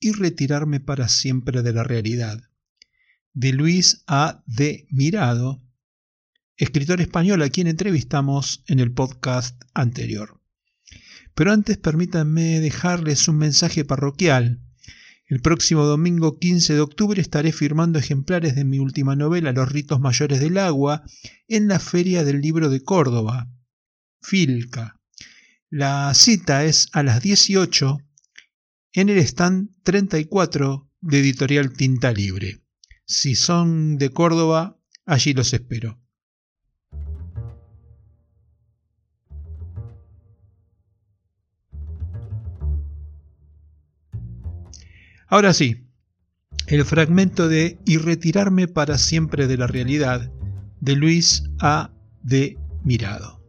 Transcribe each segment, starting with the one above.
Y retirarme para siempre de la realidad, de Luis A. de Mirado, escritor español a quien entrevistamos en el podcast anterior. Pero antes permítanme dejarles un mensaje parroquial el próximo domingo 15 de octubre estaré firmando ejemplares de mi última novela, Los ritos mayores del agua, en la Feria del Libro de Córdoba, Filca. La cita es a las 18 en el stand 34 de Editorial Tinta Libre. Si son de Córdoba, allí los espero. Ahora sí, el fragmento de Y retirarme para siempre de la realidad de Luis A. de Mirado.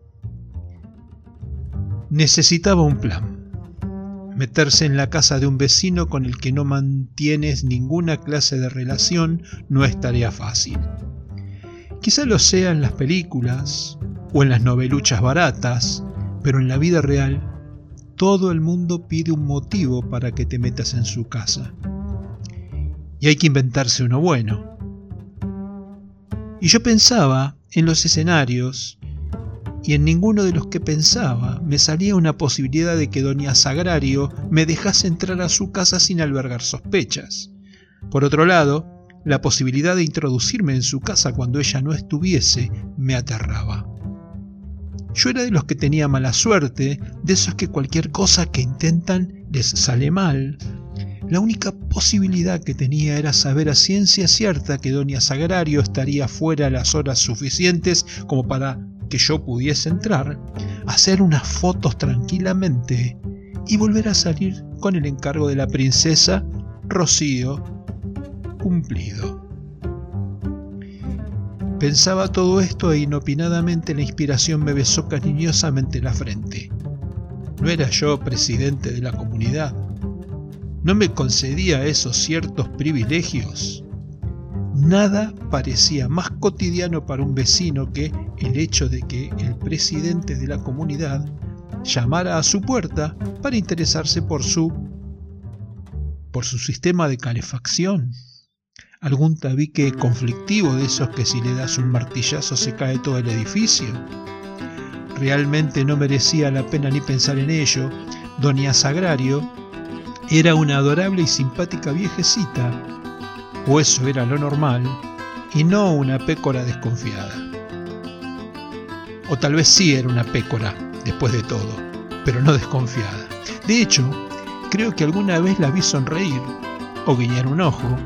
Necesitaba un plan. Meterse en la casa de un vecino con el que no mantienes ninguna clase de relación no es tarea fácil. Quizá lo sea en las películas o en las noveluchas baratas, pero en la vida real todo el mundo pide un motivo para que te metas en su casa. Y hay que inventarse uno bueno. Y yo pensaba en los escenarios, y en ninguno de los que pensaba me salía una posibilidad de que doña Sagrario me dejase entrar a su casa sin albergar sospechas. Por otro lado, la posibilidad de introducirme en su casa cuando ella no estuviese me aterraba. Yo era de los que tenía mala suerte, de esos que cualquier cosa que intentan les sale mal. La única posibilidad que tenía era saber a ciencia cierta que doña Sagrario estaría fuera las horas suficientes como para que yo pudiese entrar, hacer unas fotos tranquilamente y volver a salir con el encargo de la princesa Rocío cumplido. Pensaba todo esto e inopinadamente la inspiración me besó cariñosamente la frente. ¿No era yo presidente de la comunidad? ¿No me concedía esos ciertos privilegios? Nada parecía más cotidiano para un vecino que el hecho de que el presidente de la comunidad llamara a su puerta para interesarse por su por su sistema de calefacción algún tabique conflictivo de esos que si le das un martillazo se cae todo el edificio. Realmente no merecía la pena ni pensar en ello. Doña Sagrario era una adorable y simpática viejecita, o eso era lo normal, y no una pécora desconfiada. O tal vez sí era una pécora, después de todo, pero no desconfiada. De hecho, creo que alguna vez la vi sonreír o guiñar un ojo,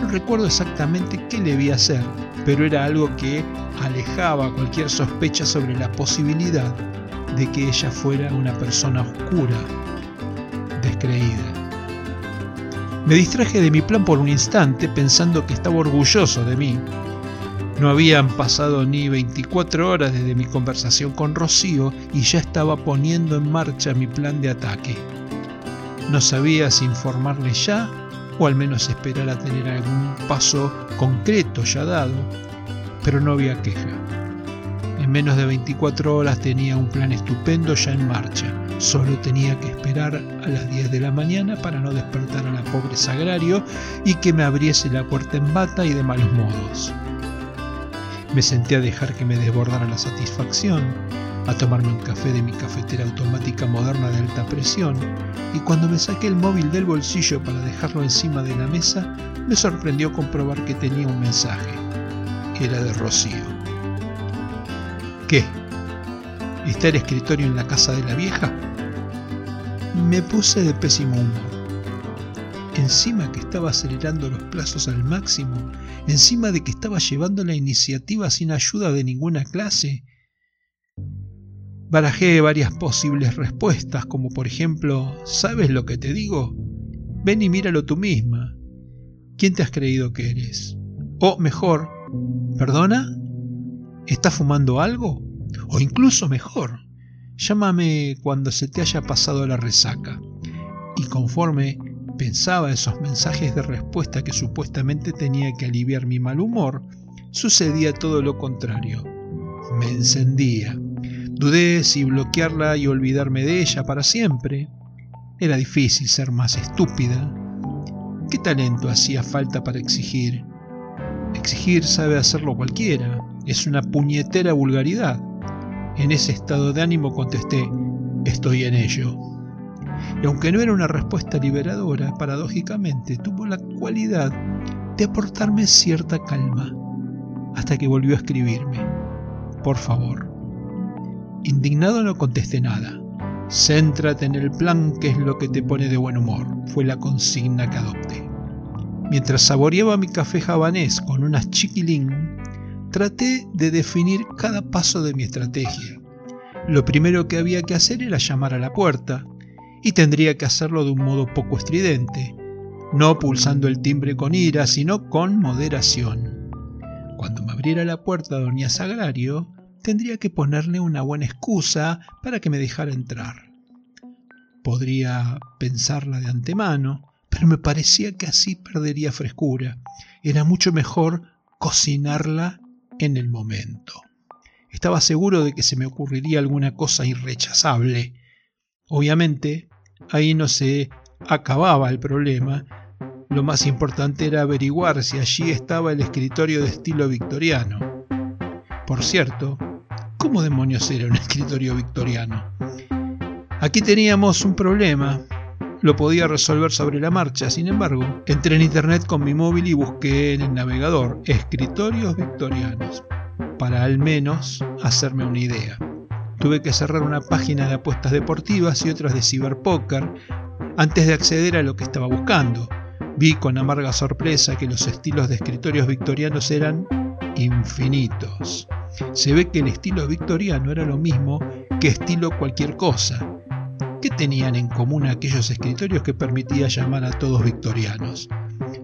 no recuerdo exactamente qué le vi hacer, pero era algo que alejaba cualquier sospecha sobre la posibilidad de que ella fuera una persona oscura, descreída. Me distraje de mi plan por un instante pensando que estaba orgulloso de mí. No habían pasado ni 24 horas desde mi conversación con Rocío y ya estaba poniendo en marcha mi plan de ataque. No sabía si informarle ya o al menos esperar a tener algún paso concreto ya dado, pero no había queja. En menos de 24 horas tenía un plan estupendo ya en marcha. Solo tenía que esperar a las 10 de la mañana para no despertar a la pobre Sagrario y que me abriese la puerta en bata y de malos modos. Me senté a dejar que me desbordara la satisfacción. a tomarme un café de mi cafetera automática moderna de alta presión y cuando me saqué el móvil del bolsillo para dejarlo encima de la mesa, me sorprendió comprobar que tenía un mensaje. Era de Rocío. ¿Qué? ¿Está el escritorio en la casa de la vieja? Me puse de pésimo humor. Encima que estaba acelerando los plazos al máximo, encima de que estaba llevando la iniciativa sin ayuda de ninguna clase, Barajé varias posibles respuestas, como por ejemplo, ¿sabes lo que te digo? Ven y míralo tú misma. ¿Quién te has creído que eres? O mejor, ¿perdona? ¿Estás fumando algo? O incluso mejor, llámame cuando se te haya pasado la resaca. Y conforme pensaba esos mensajes de respuesta que supuestamente tenía que aliviar mi mal humor, sucedía todo lo contrario. Me encendía Dudé si bloquearla y olvidarme de ella para siempre. Era difícil ser más estúpida. ¿Qué talento hacía falta para exigir? Exigir sabe hacerlo cualquiera. Es una puñetera vulgaridad. En ese estado de ánimo contesté, estoy en ello. Y aunque no era una respuesta liberadora, paradójicamente tuvo la cualidad de aportarme cierta calma, hasta que volvió a escribirme. Por favor, Indignado no contesté nada. Céntrate en el plan que es lo que te pone de buen humor, fue la consigna que adopté. Mientras saboreaba mi café javanés con unas chiquilín, traté de definir cada paso de mi estrategia. Lo primero que había que hacer era llamar a la puerta, y tendría que hacerlo de un modo poco estridente, no pulsando el timbre con ira, sino con moderación. Cuando me abriera la puerta doña Sagrario, tendría que ponerle una buena excusa para que me dejara entrar. Podría pensarla de antemano, pero me parecía que así perdería frescura. Era mucho mejor cocinarla en el momento. Estaba seguro de que se me ocurriría alguna cosa irrechazable. Obviamente, ahí no se acababa el problema. Lo más importante era averiguar si allí estaba el escritorio de estilo victoriano. Por cierto, ¿Cómo demonios era un escritorio victoriano? Aquí teníamos un problema. Lo podía resolver sobre la marcha, sin embargo, entré en internet con mi móvil y busqué en el navegador escritorios victorianos, para al menos hacerme una idea. Tuve que cerrar una página de apuestas deportivas y otras de ciberpoker antes de acceder a lo que estaba buscando. Vi con amarga sorpresa que los estilos de escritorios victorianos eran infinitos. Se ve que el estilo victoriano era lo mismo que estilo cualquier cosa. ¿Qué tenían en común aquellos escritorios que permitía llamar a todos victorianos?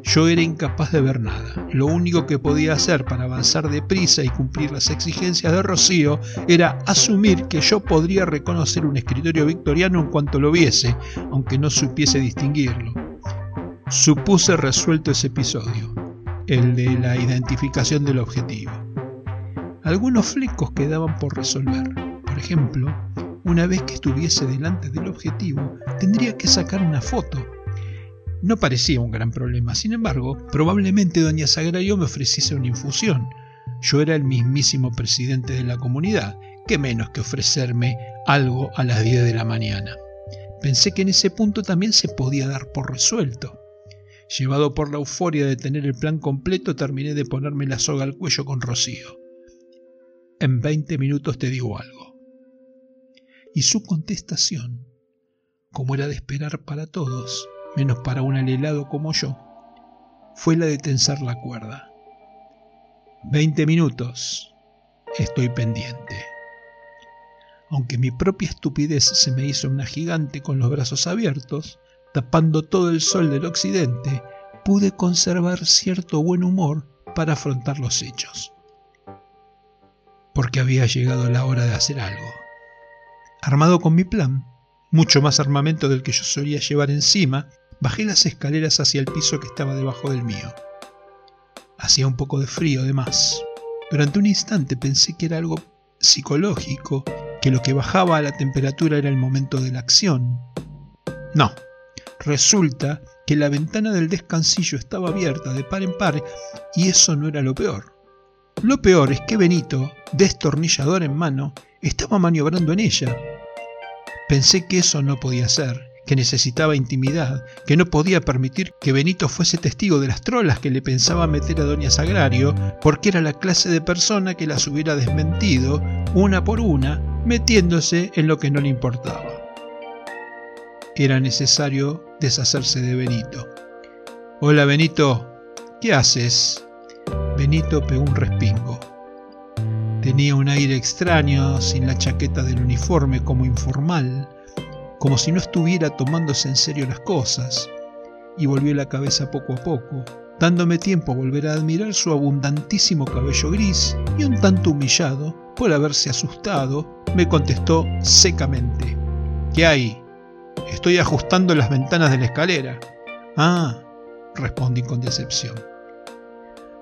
Yo era incapaz de ver nada. Lo único que podía hacer para avanzar deprisa y cumplir las exigencias de Rocío era asumir que yo podría reconocer un escritorio victoriano en cuanto lo viese, aunque no supiese distinguirlo. Supuse resuelto ese episodio, el de la identificación del objetivo. Algunos flecos quedaban por resolver. Por ejemplo, una vez que estuviese delante del objetivo, tendría que sacar una foto. No parecía un gran problema, sin embargo, probablemente doña Sagrario me ofreciese una infusión. Yo era el mismísimo presidente de la comunidad, qué menos que ofrecerme algo a las 10 de la mañana. Pensé que en ese punto también se podía dar por resuelto. Llevado por la euforia de tener el plan completo, terminé de ponerme la soga al cuello con Rocío. En 20 minutos te digo algo. Y su contestación, como era de esperar para todos, menos para un alelado como yo, fue la de tensar la cuerda. 20 minutos. Estoy pendiente. Aunque mi propia estupidez se me hizo una gigante con los brazos abiertos, tapando todo el sol del occidente, pude conservar cierto buen humor para afrontar los hechos porque había llegado la hora de hacer algo. Armado con mi plan, mucho más armamento del que yo solía llevar encima, bajé las escaleras hacia el piso que estaba debajo del mío. Hacía un poco de frío, además. Durante un instante pensé que era algo psicológico, que lo que bajaba a la temperatura era el momento de la acción. No, resulta que la ventana del descansillo estaba abierta de par en par y eso no era lo peor. Lo peor es que Benito, destornillador en mano, estaba maniobrando en ella. Pensé que eso no podía ser, que necesitaba intimidad, que no podía permitir que Benito fuese testigo de las trolas que le pensaba meter a Doña Sagrario, porque era la clase de persona que las hubiera desmentido una por una, metiéndose en lo que no le importaba. Era necesario deshacerse de Benito. Hola Benito, ¿qué haces? Benito pegó un respingo. Tenía un aire extraño, sin la chaqueta del uniforme, como informal, como si no estuviera tomándose en serio las cosas, y volvió la cabeza poco a poco, dándome tiempo a volver a admirar su abundantísimo cabello gris, y un tanto humillado por haberse asustado, me contestó secamente. ¿Qué hay? Estoy ajustando las ventanas de la escalera. Ah, respondí con decepción.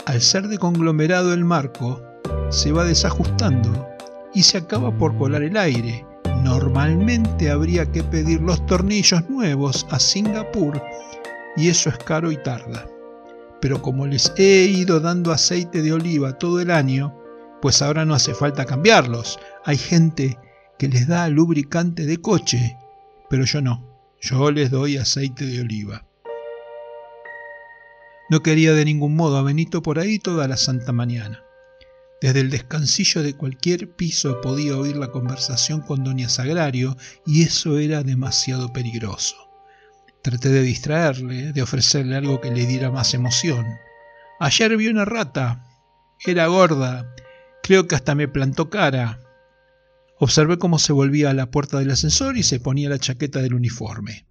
Al ser de conglomerado el marco, se va desajustando y se acaba por colar el aire. Normalmente habría que pedir los tornillos nuevos a Singapur y eso es caro y tarda. Pero como les he ido dando aceite de oliva todo el año, pues ahora no hace falta cambiarlos. Hay gente que les da lubricante de coche, pero yo no. Yo les doy aceite de oliva. No quería de ningún modo a Benito por ahí toda la santa mañana. Desde el descansillo de cualquier piso podía oír la conversación con doña Sagrario y eso era demasiado peligroso. Traté de distraerle, de ofrecerle algo que le diera más emoción. Ayer vi una rata. Era gorda. Creo que hasta me plantó cara. Observé cómo se volvía a la puerta del ascensor y se ponía la chaqueta del uniforme.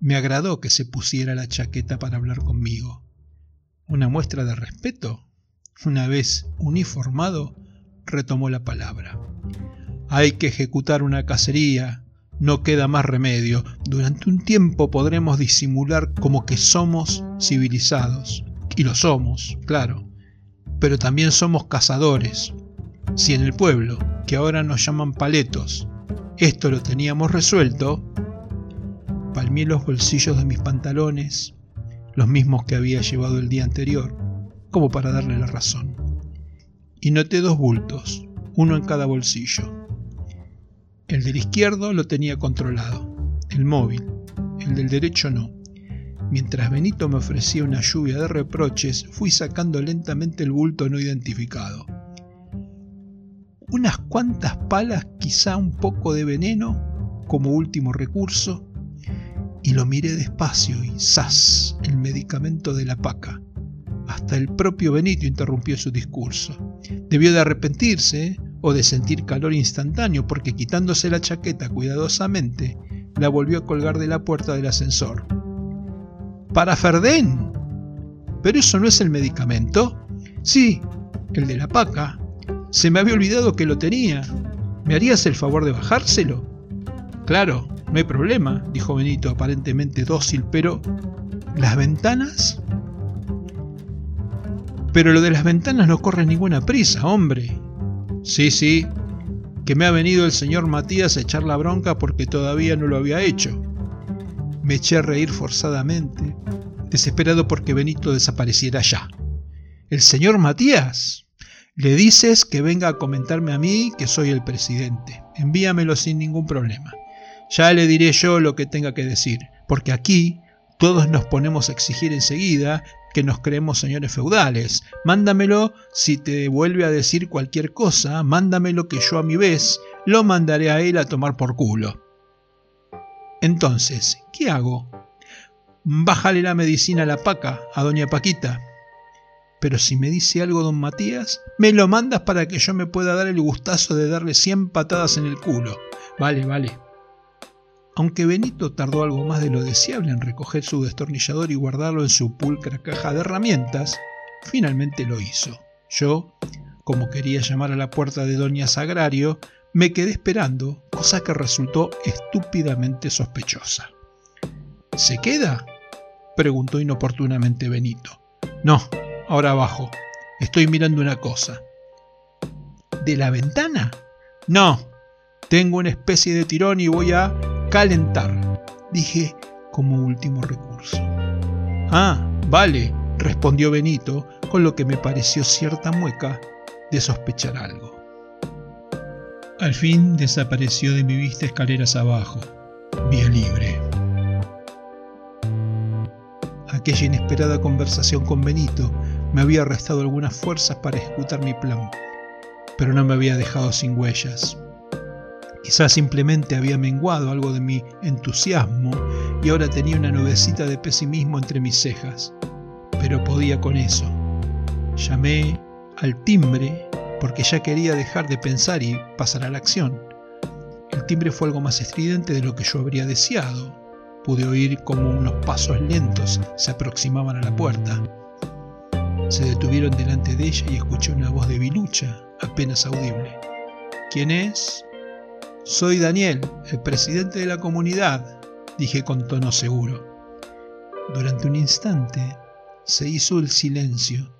Me agradó que se pusiera la chaqueta para hablar conmigo. Una muestra de respeto. Una vez uniformado, retomó la palabra. Hay que ejecutar una cacería. No queda más remedio. Durante un tiempo podremos disimular como que somos civilizados. Y lo somos, claro. Pero también somos cazadores. Si en el pueblo, que ahora nos llaman paletos, esto lo teníamos resuelto, Palmé los bolsillos de mis pantalones, los mismos que había llevado el día anterior, como para darle la razón. Y noté dos bultos, uno en cada bolsillo. El del izquierdo lo tenía controlado, el móvil, el del derecho no. Mientras Benito me ofrecía una lluvia de reproches, fui sacando lentamente el bulto no identificado. Unas cuantas palas, quizá un poco de veneno, como último recurso, y lo miré despacio y ¡zas! el medicamento de la paca. Hasta el propio Benito interrumpió su discurso. Debió de arrepentirse o de sentir calor instantáneo porque quitándose la chaqueta cuidadosamente, la volvió a colgar de la puerta del ascensor. ¡Para Ferdén! ¿Pero eso no es el medicamento? Sí, el de la paca. Se me había olvidado que lo tenía. ¿Me harías el favor de bajárselo? Claro, no hay problema, dijo Benito, aparentemente dócil, pero... ¿Las ventanas? Pero lo de las ventanas no corre ninguna prisa, hombre. Sí, sí, que me ha venido el señor Matías a echar la bronca porque todavía no lo había hecho. Me eché a reír forzadamente, desesperado porque Benito desapareciera ya. ¿El señor Matías? Le dices que venga a comentarme a mí que soy el presidente. Envíamelo sin ningún problema. Ya le diré yo lo que tenga que decir, porque aquí todos nos ponemos a exigir enseguida que nos creemos señores feudales. Mándamelo si te vuelve a decir cualquier cosa, mándamelo que yo a mi vez lo mandaré a él a tomar por culo. Entonces, ¿qué hago? Bájale la medicina a la paca, a doña Paquita. Pero si me dice algo don Matías, me lo mandas para que yo me pueda dar el gustazo de darle cien patadas en el culo. Vale, vale. Aunque Benito tardó algo más de lo deseable en recoger su destornillador y guardarlo en su pulcra caja de herramientas, finalmente lo hizo. Yo, como quería llamar a la puerta de Doña Sagrario, me quedé esperando, cosa que resultó estúpidamente sospechosa. ¿Se queda? preguntó inoportunamente Benito. No, ahora abajo. Estoy mirando una cosa. ¿De la ventana? No. Tengo una especie de tirón y voy a calentar, dije como último recurso. Ah, vale, respondió Benito, con lo que me pareció cierta mueca de sospechar algo. Al fin desapareció de mi vista escaleras abajo, vía libre. Aquella inesperada conversación con Benito me había restado algunas fuerzas para ejecutar mi plan, pero no me había dejado sin huellas. Quizás simplemente había menguado algo de mi entusiasmo y ahora tenía una nubecita de pesimismo entre mis cejas, pero podía con eso. Llamé al timbre porque ya quería dejar de pensar y pasar a la acción. El timbre fue algo más estridente de lo que yo habría deseado. Pude oír como unos pasos lentos se aproximaban a la puerta. Se detuvieron delante de ella y escuché una voz de bilucha, apenas audible. ¿Quién es? Soy Daniel, el presidente de la comunidad, dije con tono seguro. Durante un instante se hizo el silencio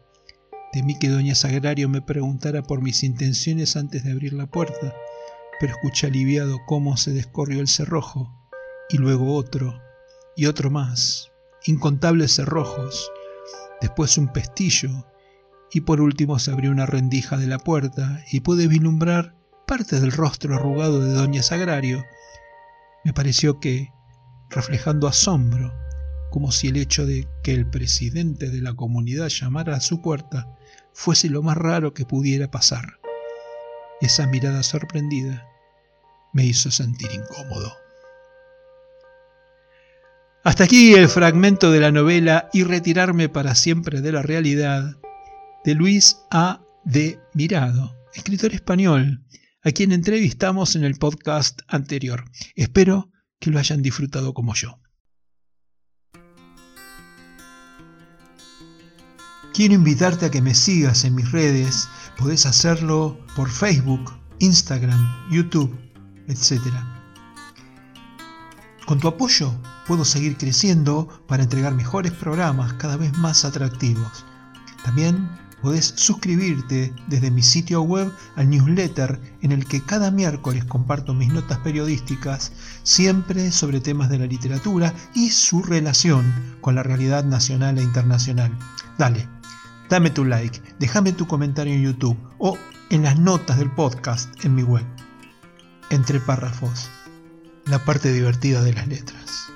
Temí que doña Sagrario me preguntara por mis intenciones antes de abrir la puerta, pero escuché aliviado cómo se descorrió el cerrojo, y luego otro, y otro más, incontables cerrojos, después un pestillo, y por último se abrió una rendija de la puerta y pude vislumbrar parte del rostro arrugado de doña Sagrario. Me pareció que, reflejando asombro, como si el hecho de que el presidente de la comunidad llamara a su puerta fuese lo más raro que pudiera pasar. Esa mirada sorprendida me hizo sentir incómodo. Hasta aquí el fragmento de la novela Y retirarme para siempre de la realidad de Luis A. de Mirado, escritor español, a quien entrevistamos en el podcast anterior. Espero que lo hayan disfrutado como yo. Quiero invitarte a que me sigas en mis redes. Podés hacerlo por Facebook, Instagram, YouTube, etc. Con tu apoyo puedo seguir creciendo para entregar mejores programas cada vez más atractivos. También podés suscribirte desde mi sitio web al newsletter en el que cada miércoles comparto mis notas periodísticas, siempre sobre temas de la literatura y su relación con la realidad nacional e internacional. Dale, dame tu like, déjame tu comentario en YouTube o en las notas del podcast en mi web. Entre párrafos, la parte divertida de las letras.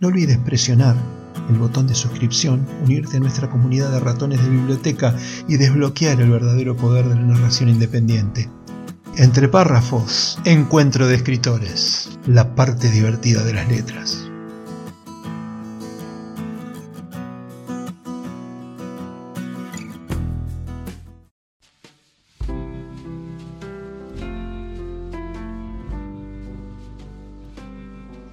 No olvides presionar el botón de suscripción, unirte a nuestra comunidad de ratones de biblioteca y desbloquear el verdadero poder de la narración independiente. Entre párrafos, encuentro de escritores, la parte divertida de las letras.